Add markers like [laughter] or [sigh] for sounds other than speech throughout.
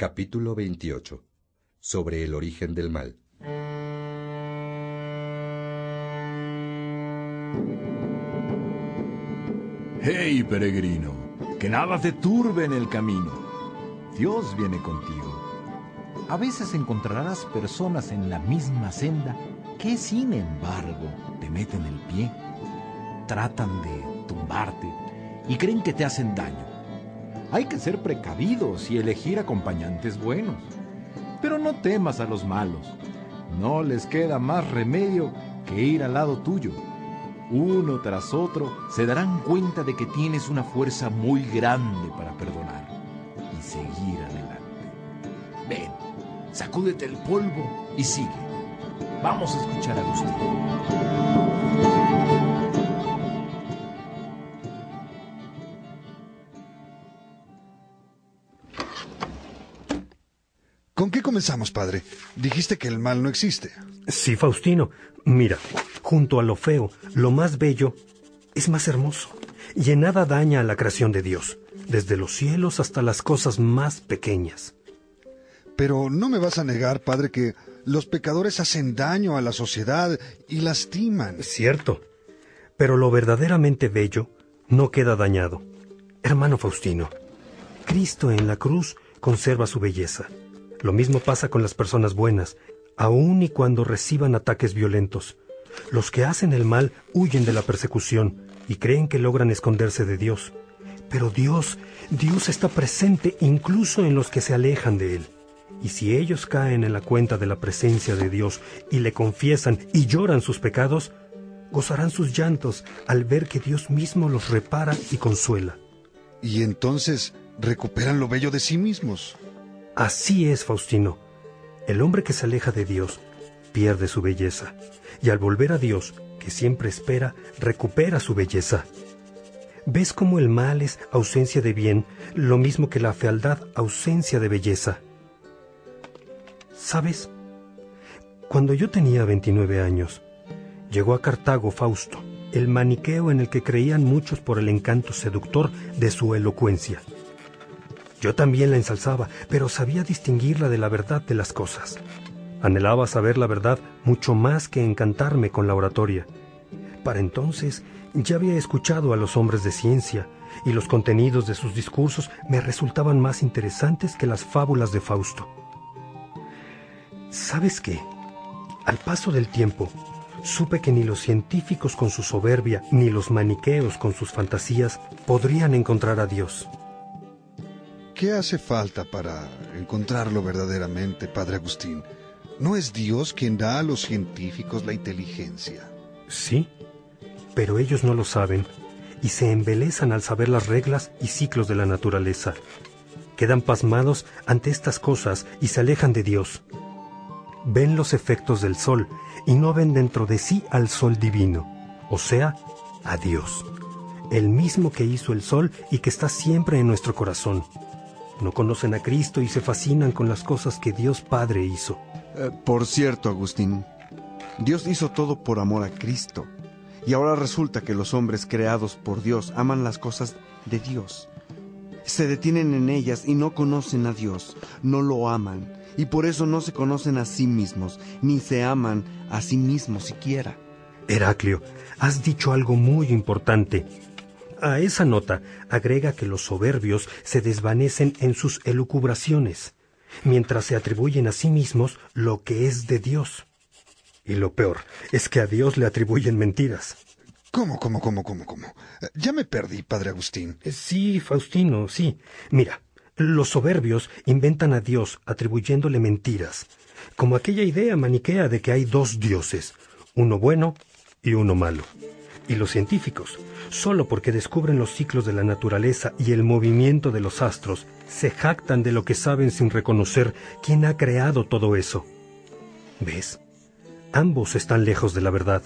Capítulo 28. Sobre el origen del mal. Hey, peregrino, que nada te turbe en el camino. Dios viene contigo. A veces encontrarás personas en la misma senda que, sin embargo, te meten el pie, tratan de tumbarte y creen que te hacen daño. Hay que ser precavidos y elegir acompañantes buenos. Pero no temas a los malos. No les queda más remedio que ir al lado tuyo. Uno tras otro se darán cuenta de que tienes una fuerza muy grande para perdonar y seguir adelante. Ven, sacúdete el polvo y sigue. Vamos a escuchar a Agustín. Comenzamos, padre? Dijiste que el mal no existe. Sí, Faustino. Mira, junto a lo feo, lo más bello es más hermoso. Y en nada daña a la creación de Dios, desde los cielos hasta las cosas más pequeñas. Pero no me vas a negar, padre, que los pecadores hacen daño a la sociedad y lastiman. Cierto. Pero lo verdaderamente bello no queda dañado. Hermano Faustino, Cristo en la cruz conserva su belleza. Lo mismo pasa con las personas buenas, aun y cuando reciban ataques violentos. Los que hacen el mal huyen de la persecución y creen que logran esconderse de Dios. Pero Dios, Dios está presente incluso en los que se alejan de Él. Y si ellos caen en la cuenta de la presencia de Dios y le confiesan y lloran sus pecados, gozarán sus llantos al ver que Dios mismo los repara y consuela. Y entonces recuperan lo bello de sí mismos. Así es, Faustino. El hombre que se aleja de Dios pierde su belleza, y al volver a Dios, que siempre espera, recupera su belleza. ¿Ves cómo el mal es ausencia de bien, lo mismo que la fealdad ausencia de belleza? ¿Sabes? Cuando yo tenía 29 años, llegó a Cartago Fausto, el maniqueo en el que creían muchos por el encanto seductor de su elocuencia. Yo también la ensalzaba, pero sabía distinguirla de la verdad de las cosas. Anhelaba saber la verdad mucho más que encantarme con la oratoria. Para entonces ya había escuchado a los hombres de ciencia, y los contenidos de sus discursos me resultaban más interesantes que las fábulas de Fausto. ¿Sabes qué? Al paso del tiempo, supe que ni los científicos con su soberbia, ni los maniqueos con sus fantasías podrían encontrar a Dios. ¿Qué hace falta para encontrarlo verdaderamente, Padre Agustín? ¿No es Dios quien da a los científicos la inteligencia? Sí, pero ellos no lo saben y se embelezan al saber las reglas y ciclos de la naturaleza. Quedan pasmados ante estas cosas y se alejan de Dios. Ven los efectos del sol y no ven dentro de sí al sol divino, o sea, a Dios, el mismo que hizo el sol y que está siempre en nuestro corazón. No conocen a Cristo y se fascinan con las cosas que Dios Padre hizo. Eh, por cierto, Agustín, Dios hizo todo por amor a Cristo. Y ahora resulta que los hombres creados por Dios aman las cosas de Dios. Se detienen en ellas y no conocen a Dios, no lo aman, y por eso no se conocen a sí mismos, ni se aman a sí mismos siquiera. Heraclio, has dicho algo muy importante. A esa nota agrega que los soberbios se desvanecen en sus elucubraciones, mientras se atribuyen a sí mismos lo que es de Dios. Y lo peor es que a Dios le atribuyen mentiras. ¿Cómo, cómo, cómo, cómo, cómo? Ya me perdí, Padre Agustín. Sí, Faustino, sí. Mira, los soberbios inventan a Dios atribuyéndole mentiras, como aquella idea maniquea de que hay dos dioses, uno bueno y uno malo. Y los científicos, solo porque descubren los ciclos de la naturaleza y el movimiento de los astros, se jactan de lo que saben sin reconocer quién ha creado todo eso. ¿Ves? Ambos están lejos de la verdad.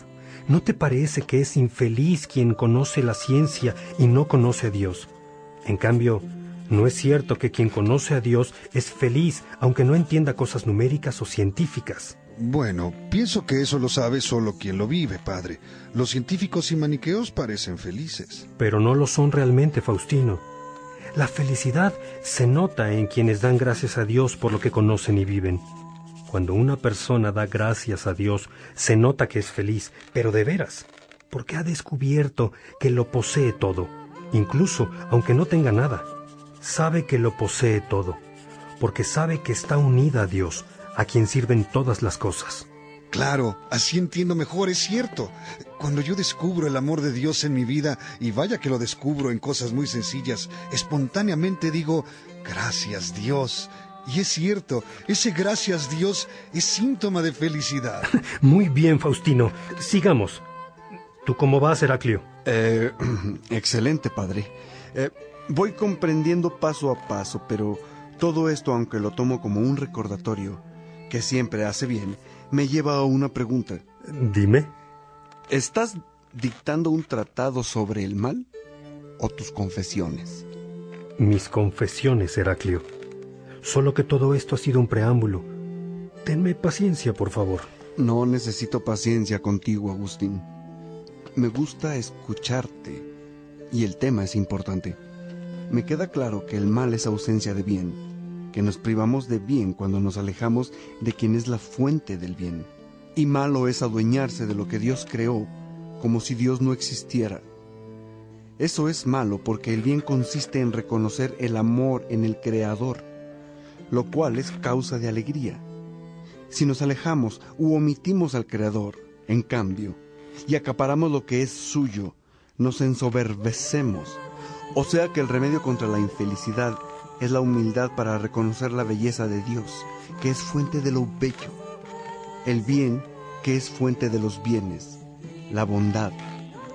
¿No te parece que es infeliz quien conoce la ciencia y no conoce a Dios? En cambio, no es cierto que quien conoce a Dios es feliz aunque no entienda cosas numéricas o científicas. Bueno, pienso que eso lo sabe solo quien lo vive, padre. Los científicos y maniqueos parecen felices. Pero no lo son realmente, Faustino. La felicidad se nota en quienes dan gracias a Dios por lo que conocen y viven. Cuando una persona da gracias a Dios, se nota que es feliz, pero de veras, porque ha descubierto que lo posee todo, incluso aunque no tenga nada. Sabe que lo posee todo, porque sabe que está unida a Dios, a quien sirven todas las cosas. Claro, así entiendo mejor, es cierto. Cuando yo descubro el amor de Dios en mi vida, y vaya que lo descubro en cosas muy sencillas, espontáneamente digo, gracias Dios. Y es cierto, ese gracias Dios es síntoma de felicidad. [laughs] Muy bien, Faustino. Sigamos. ¿Tú cómo vas, Heraclio? Eh, [clears throat] excelente, padre. Eh, voy comprendiendo paso a paso, pero todo esto, aunque lo tomo como un recordatorio, que siempre hace bien, me lleva a una pregunta. Dime. ¿Estás dictando un tratado sobre el mal o tus confesiones? Mis confesiones, Heraclio. Solo que todo esto ha sido un preámbulo. Tenme paciencia, por favor. No necesito paciencia contigo, Agustín. Me gusta escucharte y el tema es importante. Me queda claro que el mal es ausencia de bien que nos privamos de bien cuando nos alejamos de quien es la fuente del bien. Y malo es adueñarse de lo que Dios creó como si Dios no existiera. Eso es malo porque el bien consiste en reconocer el amor en el Creador, lo cual es causa de alegría. Si nos alejamos u omitimos al Creador, en cambio, y acaparamos lo que es suyo, nos ensoberbecemos. O sea que el remedio contra la infelicidad es la humildad para reconocer la belleza de Dios, que es fuente de lo bello, el bien, que es fuente de los bienes, la bondad,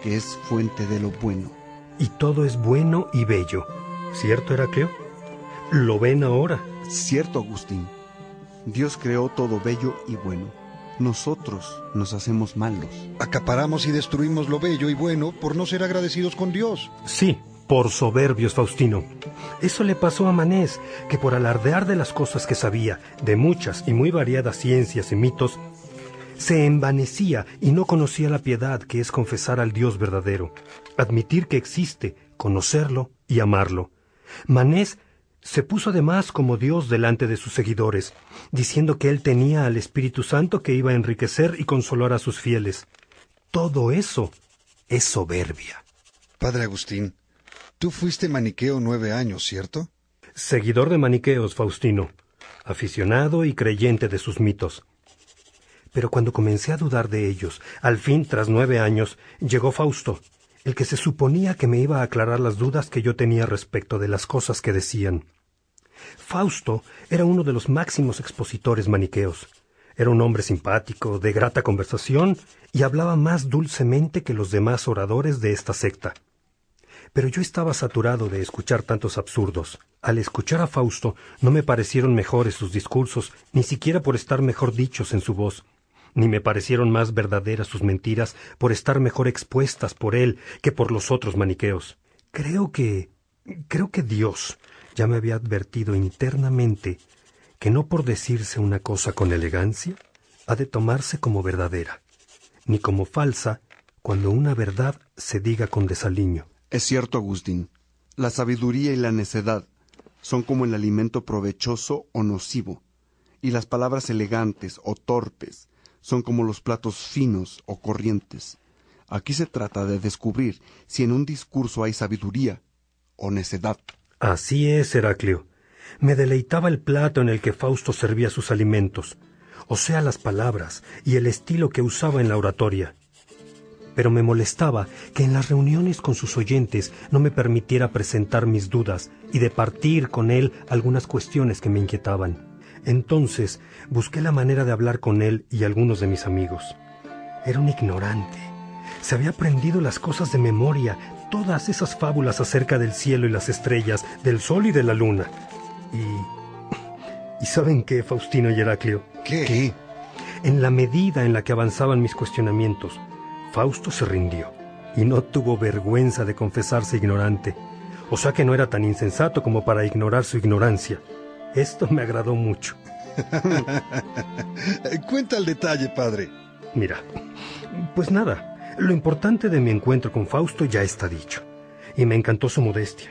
que es fuente de lo bueno. Y todo es bueno y bello, ¿cierto, Heracleo? ¿Lo ven ahora? Cierto, Agustín. Dios creó todo bello y bueno. Nosotros nos hacemos malos. Acaparamos y destruimos lo bello y bueno por no ser agradecidos con Dios. Sí, por soberbios, Faustino. Eso le pasó a Manés, que por alardear de las cosas que sabía, de muchas y muy variadas ciencias y mitos, se envanecía y no conocía la piedad que es confesar al Dios verdadero, admitir que existe, conocerlo y amarlo. Manés se puso además como Dios delante de sus seguidores, diciendo que él tenía al Espíritu Santo que iba a enriquecer y consolar a sus fieles. Todo eso es soberbia. Padre Agustín, Tú fuiste maniqueo nueve años, ¿cierto? Seguidor de maniqueos, Faustino, aficionado y creyente de sus mitos. Pero cuando comencé a dudar de ellos, al fin, tras nueve años, llegó Fausto, el que se suponía que me iba a aclarar las dudas que yo tenía respecto de las cosas que decían. Fausto era uno de los máximos expositores maniqueos. Era un hombre simpático, de grata conversación, y hablaba más dulcemente que los demás oradores de esta secta. Pero yo estaba saturado de escuchar tantos absurdos. Al escuchar a Fausto no me parecieron mejores sus discursos, ni siquiera por estar mejor dichos en su voz, ni me parecieron más verdaderas sus mentiras por estar mejor expuestas por él que por los otros maniqueos. Creo que... creo que Dios ya me había advertido internamente que no por decirse una cosa con elegancia ha de tomarse como verdadera, ni como falsa cuando una verdad se diga con desaliño. Es cierto, Agustín. La sabiduría y la necedad son como el alimento provechoso o nocivo, y las palabras elegantes o torpes son como los platos finos o corrientes. Aquí se trata de descubrir si en un discurso hay sabiduría o necedad. Así es, Heraclio. Me deleitaba el plato en el que Fausto servía sus alimentos, o sea, las palabras y el estilo que usaba en la oratoria pero me molestaba que en las reuniones con sus oyentes no me permitiera presentar mis dudas y de partir con él algunas cuestiones que me inquietaban. Entonces busqué la manera de hablar con él y algunos de mis amigos. Era un ignorante. Se había aprendido las cosas de memoria, todas esas fábulas acerca del cielo y las estrellas, del sol y de la luna. Y... ¿Y saben qué, Faustino y Heraclio? ¿Qué? ¿Qué? En la medida en la que avanzaban mis cuestionamientos, Fausto se rindió y no tuvo vergüenza de confesarse ignorante, o sea que no era tan insensato como para ignorar su ignorancia. Esto me agradó mucho. [laughs] Cuenta el detalle, padre. Mira, pues nada, lo importante de mi encuentro con Fausto ya está dicho, y me encantó su modestia.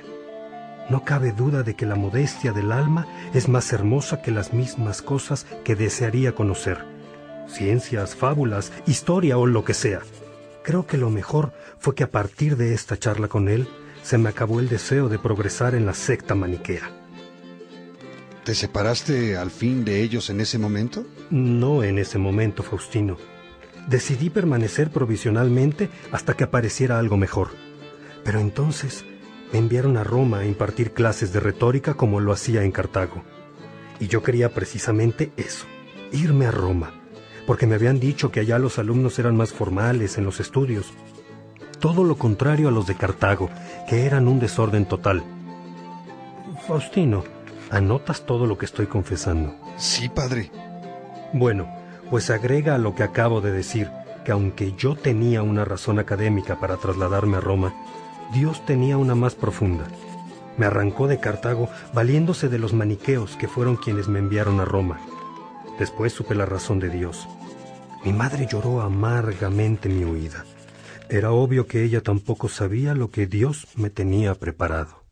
No cabe duda de que la modestia del alma es más hermosa que las mismas cosas que desearía conocer. Ciencias, fábulas, historia o lo que sea. Creo que lo mejor fue que a partir de esta charla con él se me acabó el deseo de progresar en la secta maniquea. ¿Te separaste al fin de ellos en ese momento? No en ese momento, Faustino. Decidí permanecer provisionalmente hasta que apareciera algo mejor. Pero entonces me enviaron a Roma a impartir clases de retórica como lo hacía en Cartago. Y yo quería precisamente eso, irme a Roma, porque me habían dicho que allá los alumnos eran más formales en los estudios. Todo lo contrario a los de Cartago, que eran un desorden total. Faustino, ¿anotas todo lo que estoy confesando? Sí, padre. Bueno, pues agrega a lo que acabo de decir, que aunque yo tenía una razón académica para trasladarme a Roma, Dios tenía una más profunda. Me arrancó de Cartago valiéndose de los maniqueos que fueron quienes me enviaron a Roma. Después supe la razón de Dios. Mi madre lloró amargamente mi huida. Era obvio que ella tampoco sabía lo que Dios me tenía preparado.